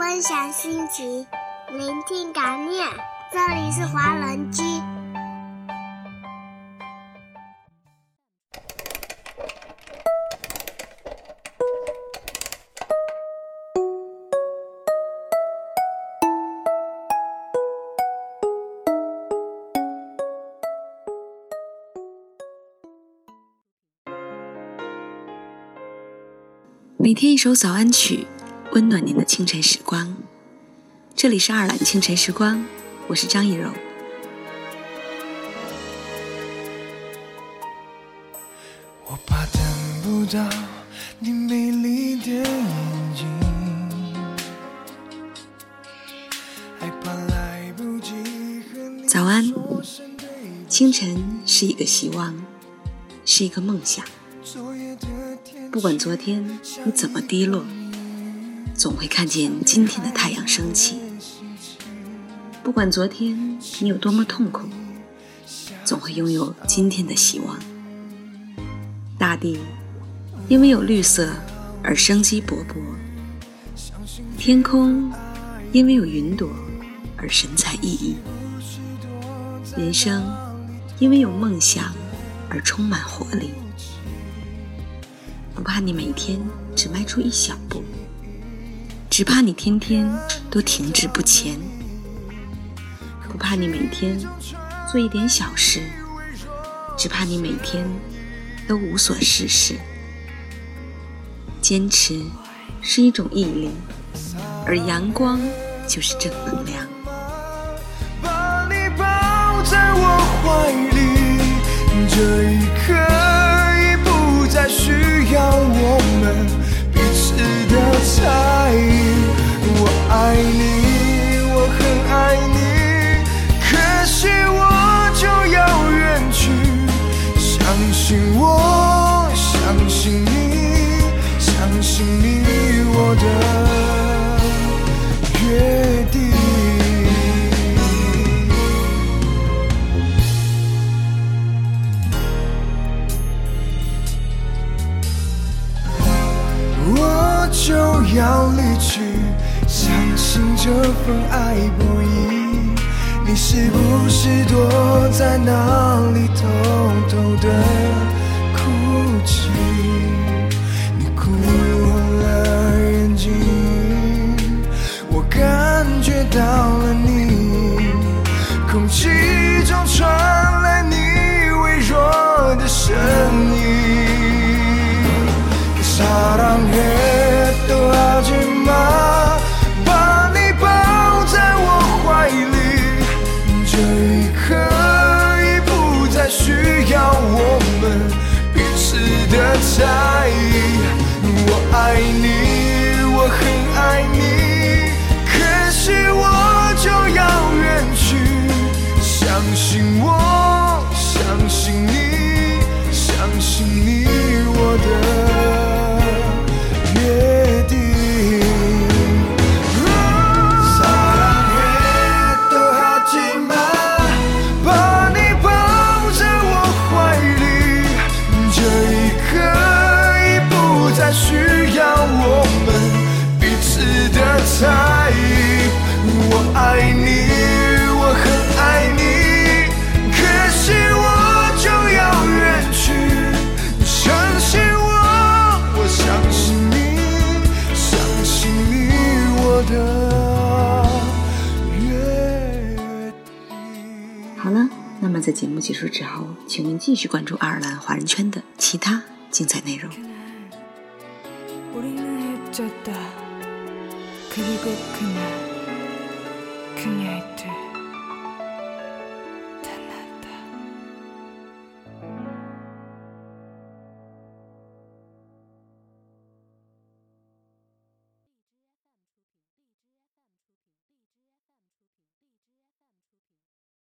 分享心情，聆听感念。这里是华人居。每天一首早安曲，温暖您的清晨时光。这里是爱尔兰清晨时光，我是张艺柔。我怕等不到你美丽的眼睛，害怕来不及和你早安，清晨是一个希望，是一个梦想。不管昨天你怎么低落，总会看见今天的太阳升起；不管昨天你有多么痛苦，总会拥有今天的希望。大地因为有绿色而生机勃勃，天空因为有云朵而神采奕奕，人生因为有梦想而充满活力。不怕你每天只迈出一小步，只怕你天天都停滞不前；不怕你每天做一点小事，只怕你每天都无所事事。坚持是一种毅力，而阳光就是正能量。把你抱在我怀里，信我，相信你，相信你我的约定。我就要离去，相信这份爱不。你是不是躲在那里偷偷的哭泣？你哭很爱那么在节目结束之后，请您继续关注爱尔兰华人圈的其他精彩内容。 우리는 헤쳤다 그리고 그날 그녀의 뜻